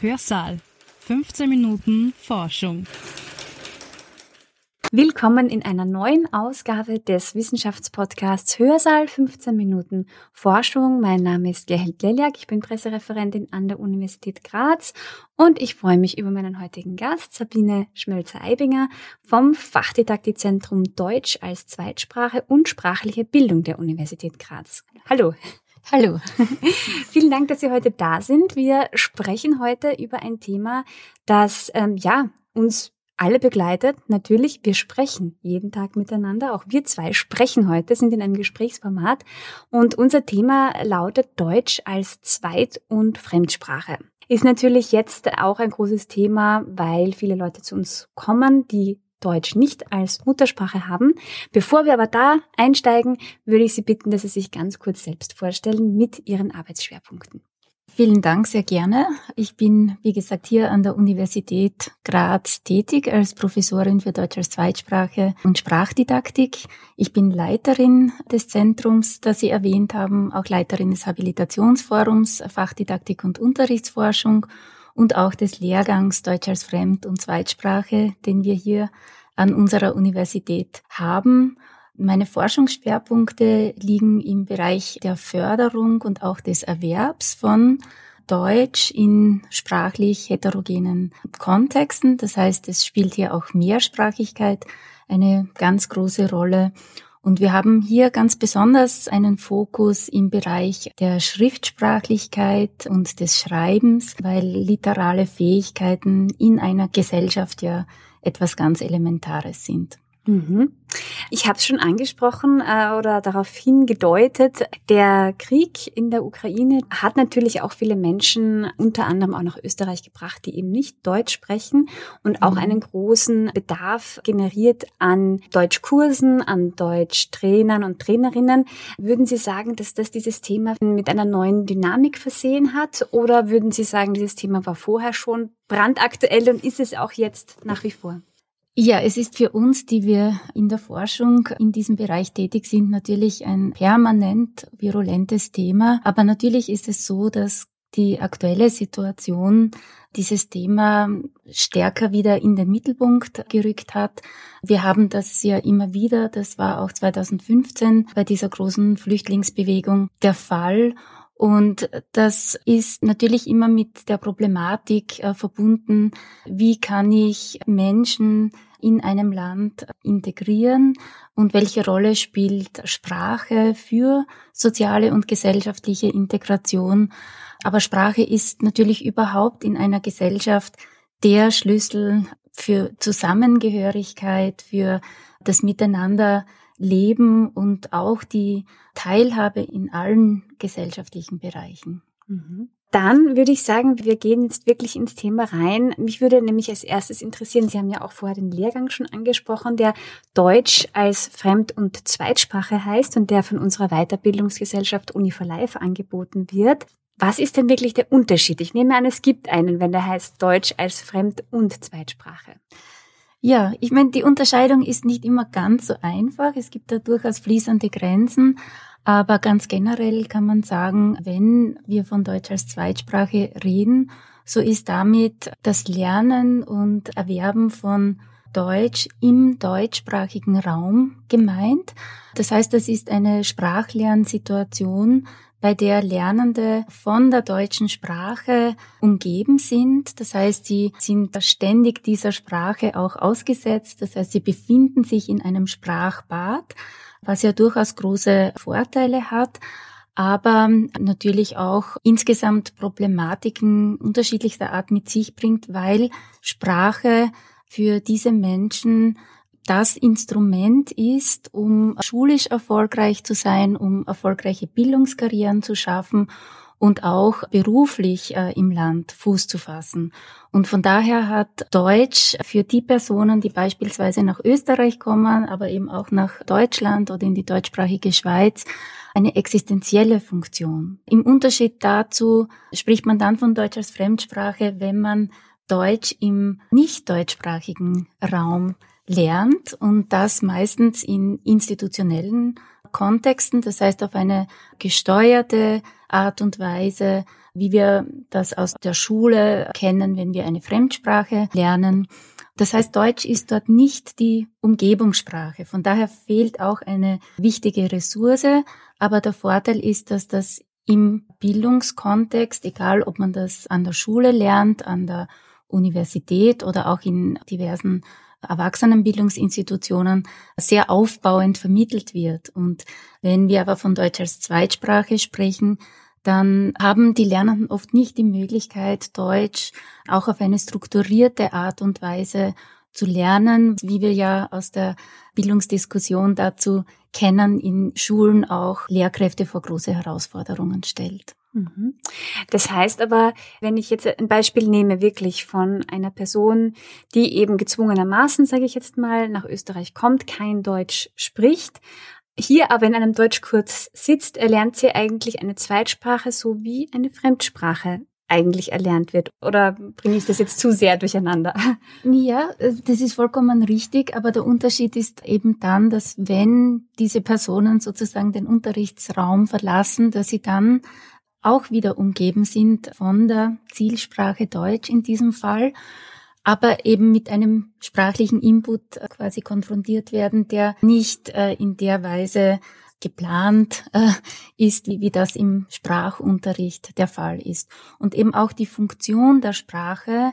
Hörsaal. 15 Minuten Forschung. Willkommen in einer neuen Ausgabe des Wissenschaftspodcasts Hörsaal 15 Minuten Forschung. Mein Name ist Gerhild Leliak, ich bin Pressereferentin an der Universität Graz und ich freue mich über meinen heutigen Gast, Sabine Schmölzer-Eibinger vom Fachdidaktikzentrum Deutsch als Zweitsprache und sprachliche Bildung der Universität Graz. Hallo. Hallo. Vielen Dank, dass Sie heute da sind. Wir sprechen heute über ein Thema, das ähm, ja uns alle begleitet. Natürlich, wir sprechen jeden Tag miteinander. Auch wir zwei sprechen heute, sind in einem Gesprächsformat. Und unser Thema lautet Deutsch als Zweit- und Fremdsprache. Ist natürlich jetzt auch ein großes Thema, weil viele Leute zu uns kommen, die Deutsch nicht als Muttersprache haben. Bevor wir aber da einsteigen, würde ich Sie bitten, dass Sie sich ganz kurz selbst vorstellen mit Ihren Arbeitsschwerpunkten. Vielen Dank, sehr gerne. Ich bin, wie gesagt, hier an der Universität Graz tätig als Professorin für Deutsch als Zweitsprache und Sprachdidaktik. Ich bin Leiterin des Zentrums, das Sie erwähnt haben, auch Leiterin des Habilitationsforums Fachdidaktik und Unterrichtsforschung und auch des Lehrgangs Deutsch als Fremd- und Zweitsprache, den wir hier an unserer Universität haben. Meine Forschungsschwerpunkte liegen im Bereich der Förderung und auch des Erwerbs von Deutsch in sprachlich heterogenen Kontexten. Das heißt, es spielt hier auch Mehrsprachigkeit eine ganz große Rolle. Und wir haben hier ganz besonders einen Fokus im Bereich der Schriftsprachlichkeit und des Schreibens, weil literale Fähigkeiten in einer Gesellschaft ja etwas ganz Elementares sind. Mhm. Ich habe es schon angesprochen äh, oder darauf hingedeutet, der Krieg in der Ukraine hat natürlich auch viele Menschen, unter anderem auch nach Österreich gebracht, die eben nicht Deutsch sprechen und auch mhm. einen großen Bedarf generiert an Deutschkursen, an Deutschtrainern und Trainerinnen. Würden Sie sagen, dass das dieses Thema mit einer neuen Dynamik versehen hat oder würden Sie sagen, dieses Thema war vorher schon brandaktuell und ist es auch jetzt nach wie vor? Ja, es ist für uns, die wir in der Forschung in diesem Bereich tätig sind, natürlich ein permanent virulentes Thema. Aber natürlich ist es so, dass die aktuelle Situation dieses Thema stärker wieder in den Mittelpunkt gerückt hat. Wir haben das ja immer wieder, das war auch 2015 bei dieser großen Flüchtlingsbewegung der Fall. Und das ist natürlich immer mit der Problematik äh, verbunden, wie kann ich Menschen in einem Land integrieren und welche Rolle spielt Sprache für soziale und gesellschaftliche Integration. Aber Sprache ist natürlich überhaupt in einer Gesellschaft der Schlüssel für Zusammengehörigkeit, für das Miteinander Leben und auch die Teilhabe in allen gesellschaftlichen Bereichen. Mhm. Dann würde ich sagen, wir gehen jetzt wirklich ins Thema rein. Mich würde nämlich als erstes interessieren, Sie haben ja auch vorher den Lehrgang schon angesprochen, der Deutsch als Fremd- und Zweitsprache heißt und der von unserer Weiterbildungsgesellschaft Uni for Life angeboten wird. Was ist denn wirklich der Unterschied? Ich nehme an, es gibt einen, wenn der heißt Deutsch als Fremd- und Zweitsprache. Ja, ich meine, die Unterscheidung ist nicht immer ganz so einfach. Es gibt da durchaus fließende Grenzen. Aber ganz generell kann man sagen, wenn wir von Deutsch als Zweitsprache reden, so ist damit das Lernen und Erwerben von Deutsch im deutschsprachigen Raum gemeint. Das heißt, das ist eine Sprachlernsituation, bei der Lernende von der deutschen Sprache umgeben sind. Das heißt, sie sind ständig dieser Sprache auch ausgesetzt. Das heißt, sie befinden sich in einem Sprachbad, was ja durchaus große Vorteile hat aber natürlich auch insgesamt Problematiken unterschiedlichster Art mit sich bringt, weil Sprache für diese Menschen das Instrument ist, um schulisch erfolgreich zu sein, um erfolgreiche Bildungskarrieren zu schaffen und auch beruflich äh, im Land Fuß zu fassen. Und von daher hat Deutsch für die Personen, die beispielsweise nach Österreich kommen, aber eben auch nach Deutschland oder in die deutschsprachige Schweiz, eine existenzielle Funktion. Im Unterschied dazu spricht man dann von Deutsch als Fremdsprache, wenn man Deutsch im nicht deutschsprachigen Raum lernt und das meistens in institutionellen Kontexten, das heißt auf eine gesteuerte Art und Weise wie wir das aus der Schule kennen, wenn wir eine Fremdsprache lernen. Das heißt, Deutsch ist dort nicht die Umgebungssprache. Von daher fehlt auch eine wichtige Ressource. Aber der Vorteil ist, dass das im Bildungskontext, egal ob man das an der Schule lernt, an der Universität oder auch in diversen Erwachsenenbildungsinstitutionen sehr aufbauend vermittelt wird. Und wenn wir aber von Deutsch als Zweitsprache sprechen, dann haben die Lernenden oft nicht die Möglichkeit, Deutsch auch auf eine strukturierte Art und Weise zu lernen, wie wir ja aus der Bildungsdiskussion dazu kennen, in Schulen auch Lehrkräfte vor große Herausforderungen stellt. Mhm. Das heißt aber, wenn ich jetzt ein Beispiel nehme, wirklich von einer Person, die eben gezwungenermaßen, sage ich jetzt mal, nach Österreich kommt, kein Deutsch spricht, hier aber in einem Deutschkurs sitzt, erlernt sie eigentlich eine Zweitsprache so wie eine Fremdsprache eigentlich erlernt wird. Oder bringe ich das jetzt zu sehr durcheinander? Ja, das ist vollkommen richtig, aber der Unterschied ist eben dann, dass wenn diese Personen sozusagen den Unterrichtsraum verlassen, dass sie dann auch wieder umgeben sind von der Zielsprache Deutsch in diesem Fall, aber eben mit einem sprachlichen Input äh, quasi konfrontiert werden, der nicht äh, in der Weise geplant äh, ist, wie, wie das im Sprachunterricht der Fall ist. Und eben auch die Funktion der Sprache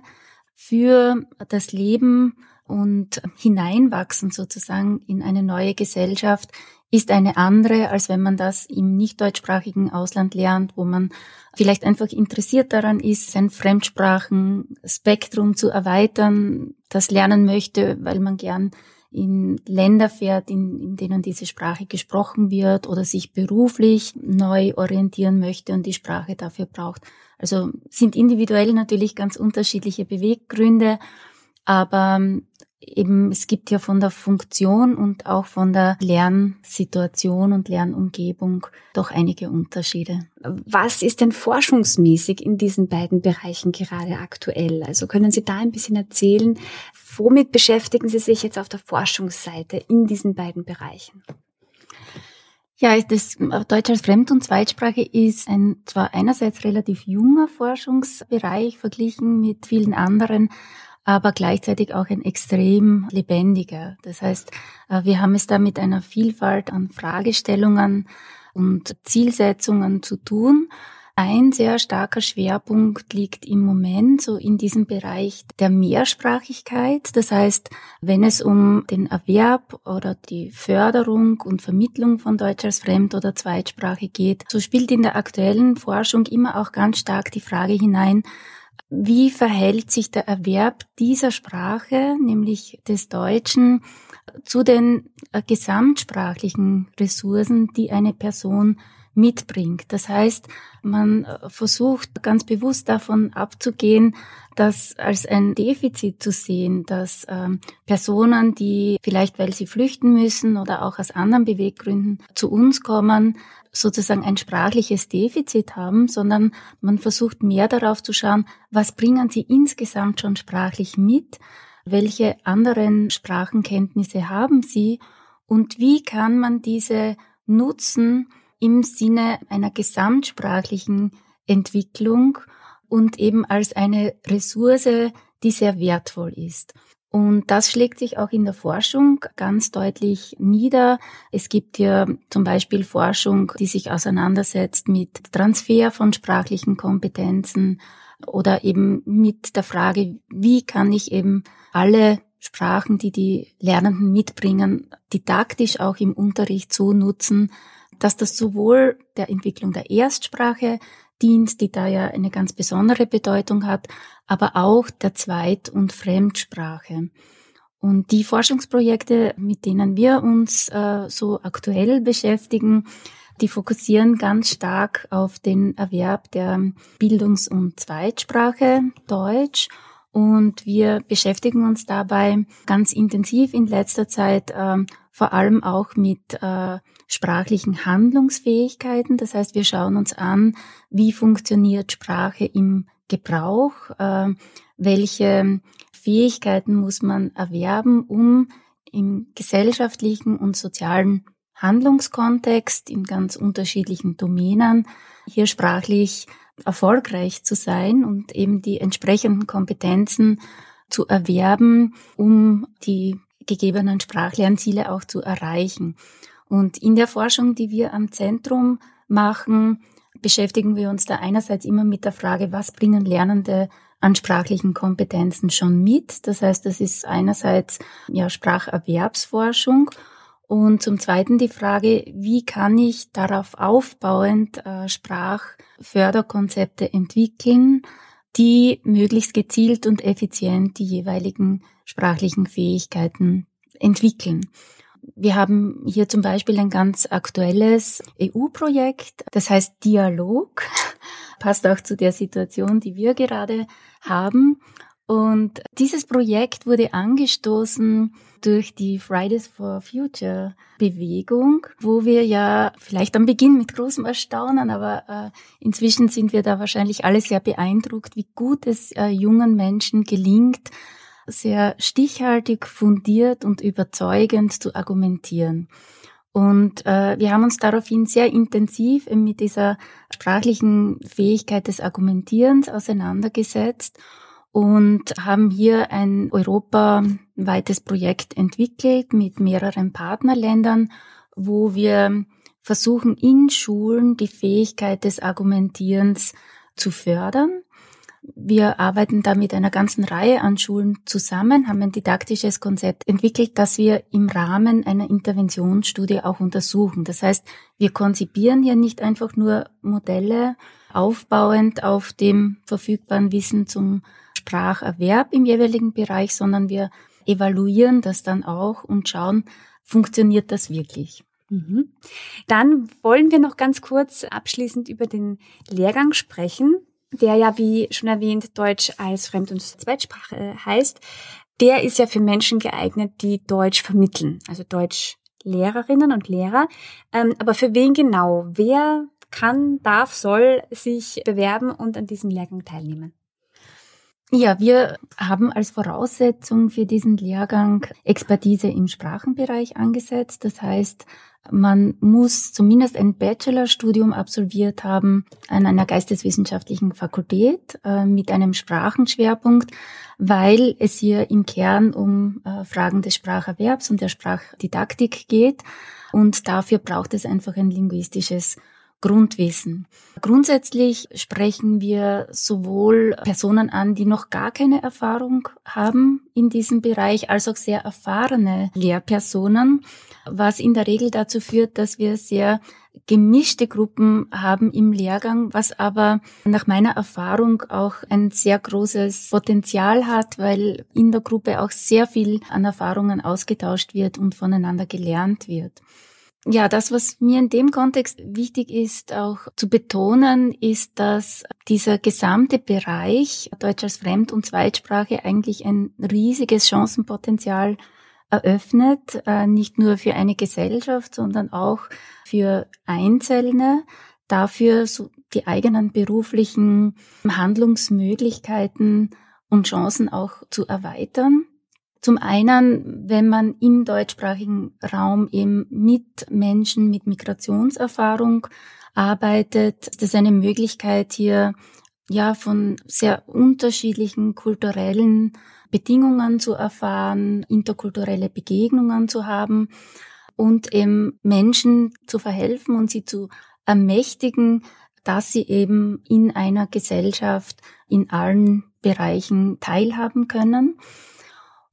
für das Leben und hineinwachsen sozusagen in eine neue Gesellschaft ist eine andere, als wenn man das im nicht deutschsprachigen Ausland lernt, wo man vielleicht einfach interessiert daran ist, sein Fremdsprachenspektrum zu erweitern, das lernen möchte, weil man gern in Länder fährt, in, in denen diese Sprache gesprochen wird oder sich beruflich neu orientieren möchte und die Sprache dafür braucht. Also sind individuell natürlich ganz unterschiedliche Beweggründe, aber eben, es gibt ja von der Funktion und auch von der Lernsituation und Lernumgebung doch einige Unterschiede. Was ist denn forschungsmäßig in diesen beiden Bereichen gerade aktuell? Also können Sie da ein bisschen erzählen, womit beschäftigen Sie sich jetzt auf der Forschungsseite in diesen beiden Bereichen? Ja, das Deutsch als Fremd- und Zweitsprache ist ein zwar einerseits relativ junger Forschungsbereich verglichen mit vielen anderen, aber gleichzeitig auch ein extrem lebendiger. Das heißt, äh, wir haben es da mit einer Vielfalt an Fragestellungen und Zielsetzungen zu tun. Ein sehr starker Schwerpunkt liegt im Moment so in diesem Bereich der Mehrsprachigkeit. Das heißt, wenn es um den Erwerb oder die Förderung und Vermittlung von Deutsch als Fremd- oder Zweitsprache geht, so spielt in der aktuellen Forschung immer auch ganz stark die Frage hinein, wie verhält sich der Erwerb dieser Sprache, nämlich des Deutschen, zu den äh, gesamtsprachlichen Ressourcen, die eine Person mitbringt. Das heißt, man äh, versucht ganz bewusst davon abzugehen, das als ein Defizit zu sehen, dass ähm, Personen, die vielleicht, weil sie flüchten müssen oder auch aus anderen Beweggründen zu uns kommen, sozusagen ein sprachliches Defizit haben, sondern man versucht mehr darauf zu schauen, was bringen sie insgesamt schon sprachlich mit, welche anderen Sprachenkenntnisse haben sie und wie kann man diese nutzen im Sinne einer gesamtsprachlichen Entwicklung und eben als eine Ressource, die sehr wertvoll ist. Und das schlägt sich auch in der Forschung ganz deutlich nieder. Es gibt hier zum Beispiel Forschung, die sich auseinandersetzt mit Transfer von sprachlichen Kompetenzen oder eben mit der Frage, wie kann ich eben alle Sprachen, die die Lernenden mitbringen, didaktisch auch im Unterricht so nutzen, dass das sowohl der Entwicklung der Erstsprache dient, die da ja eine ganz besondere Bedeutung hat, aber auch der Zweit- und Fremdsprache. Und die Forschungsprojekte, mit denen wir uns äh, so aktuell beschäftigen, die fokussieren ganz stark auf den Erwerb der Bildungs- und Zweitsprache Deutsch. Und wir beschäftigen uns dabei ganz intensiv in letzter Zeit äh, vor allem auch mit äh, sprachlichen Handlungsfähigkeiten. Das heißt, wir schauen uns an, wie funktioniert Sprache im Gebrauch, äh, welche Fähigkeiten muss man erwerben, um im gesellschaftlichen und sozialen Handlungskontext in ganz unterschiedlichen Domänen hier sprachlich erfolgreich zu sein und eben die entsprechenden Kompetenzen zu erwerben, um die gegebenen Sprachlernziele auch zu erreichen. Und in der Forschung, die wir am Zentrum machen, beschäftigen wir uns da einerseits immer mit der Frage, was bringen Lernende an sprachlichen Kompetenzen schon mit. Das heißt, das ist einerseits ja Spracherwerbsforschung und zum Zweiten die Frage, wie kann ich darauf aufbauend äh, Sprachförderkonzepte entwickeln, die möglichst gezielt und effizient die jeweiligen sprachlichen Fähigkeiten entwickeln. Wir haben hier zum Beispiel ein ganz aktuelles EU-Projekt, das heißt Dialog, passt auch zu der Situation, die wir gerade haben. Und dieses Projekt wurde angestoßen durch die Fridays for Future Bewegung, wo wir ja vielleicht am Beginn mit großem Erstaunen, aber äh, inzwischen sind wir da wahrscheinlich alle sehr beeindruckt, wie gut es äh, jungen Menschen gelingt, sehr stichhaltig, fundiert und überzeugend zu argumentieren. Und äh, wir haben uns daraufhin sehr intensiv mit dieser sprachlichen Fähigkeit des Argumentierens auseinandergesetzt und haben hier ein europaweites Projekt entwickelt mit mehreren Partnerländern, wo wir versuchen, in Schulen die Fähigkeit des Argumentierens zu fördern wir arbeiten da mit einer ganzen Reihe an Schulen zusammen, haben ein didaktisches Konzept entwickelt, das wir im Rahmen einer Interventionsstudie auch untersuchen. Das heißt, wir konzipieren hier nicht einfach nur Modelle aufbauend auf dem verfügbaren Wissen zum Spracherwerb im jeweiligen Bereich, sondern wir evaluieren das dann auch und schauen, funktioniert das wirklich. Mhm. Dann wollen wir noch ganz kurz abschließend über den Lehrgang sprechen der ja, wie schon erwähnt, Deutsch als Fremd- und Zweitsprache äh, heißt, der ist ja für Menschen geeignet, die Deutsch vermitteln, also Deutschlehrerinnen und Lehrer. Ähm, aber für wen genau? Wer kann, darf, soll sich bewerben und an diesem Lehrgang teilnehmen? Ja, wir haben als Voraussetzung für diesen Lehrgang Expertise im Sprachenbereich angesetzt. Das heißt, man muss zumindest ein Bachelorstudium absolviert haben an einer geisteswissenschaftlichen Fakultät äh, mit einem Sprachenschwerpunkt, weil es hier im Kern um äh, Fragen des Spracherwerbs und der Sprachdidaktik geht. Und dafür braucht es einfach ein linguistisches Grundwissen. Grundsätzlich sprechen wir sowohl Personen an, die noch gar keine Erfahrung haben in diesem Bereich, als auch sehr erfahrene Lehrpersonen, was in der Regel dazu führt, dass wir sehr gemischte Gruppen haben im Lehrgang, was aber nach meiner Erfahrung auch ein sehr großes Potenzial hat, weil in der Gruppe auch sehr viel an Erfahrungen ausgetauscht wird und voneinander gelernt wird. Ja, das, was mir in dem Kontext wichtig ist, auch zu betonen, ist, dass dieser gesamte Bereich Deutsch als Fremd- und Zweitsprache eigentlich ein riesiges Chancenpotenzial eröffnet, äh, nicht nur für eine Gesellschaft, sondern auch für Einzelne, dafür so die eigenen beruflichen Handlungsmöglichkeiten und Chancen auch zu erweitern. Zum einen, wenn man im deutschsprachigen Raum eben mit Menschen mit Migrationserfahrung arbeitet, ist das eine Möglichkeit hier ja von sehr unterschiedlichen kulturellen Bedingungen zu erfahren, interkulturelle Begegnungen zu haben und eben Menschen zu verhelfen und sie zu ermächtigen, dass sie eben in einer Gesellschaft in allen Bereichen teilhaben können.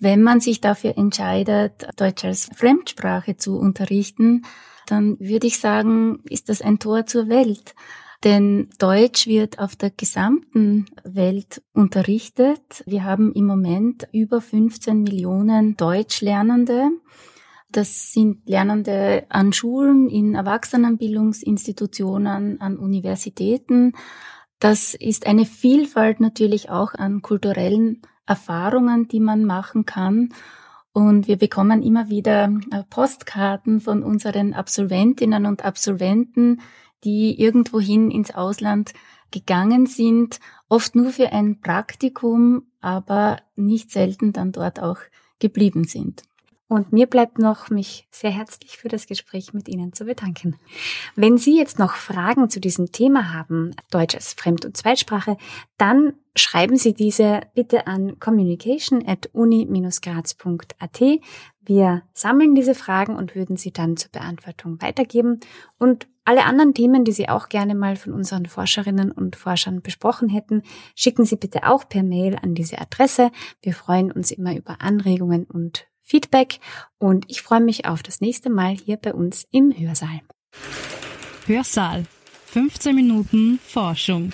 Wenn man sich dafür entscheidet, Deutsch als Fremdsprache zu unterrichten, dann würde ich sagen, ist das ein Tor zur Welt. Denn Deutsch wird auf der gesamten Welt unterrichtet. Wir haben im Moment über 15 Millionen Deutschlernende. Das sind Lernende an Schulen, in Erwachsenenbildungsinstitutionen, an Universitäten. Das ist eine Vielfalt natürlich auch an kulturellen Erfahrungen, die man machen kann. Und wir bekommen immer wieder äh, Postkarten von unseren Absolventinnen und Absolventen, die irgendwohin ins Ausland gegangen sind, oft nur für ein Praktikum, aber nicht selten dann dort auch geblieben sind. Und mir bleibt noch, mich sehr herzlich für das Gespräch mit Ihnen zu bedanken. Wenn Sie jetzt noch Fragen zu diesem Thema haben, Deutsch als Fremd- und Zweitsprache, dann schreiben Sie diese bitte an communication at uni-graz.at. Wir sammeln diese Fragen und würden sie dann zur Beantwortung weitergeben. Und alle anderen Themen, die Sie auch gerne mal von unseren Forscherinnen und Forschern besprochen hätten, schicken Sie bitte auch per Mail an diese Adresse. Wir freuen uns immer über Anregungen und Feedback und ich freue mich auf das nächste Mal hier bei uns im Hörsaal. Hörsaal. 15 Minuten Forschung.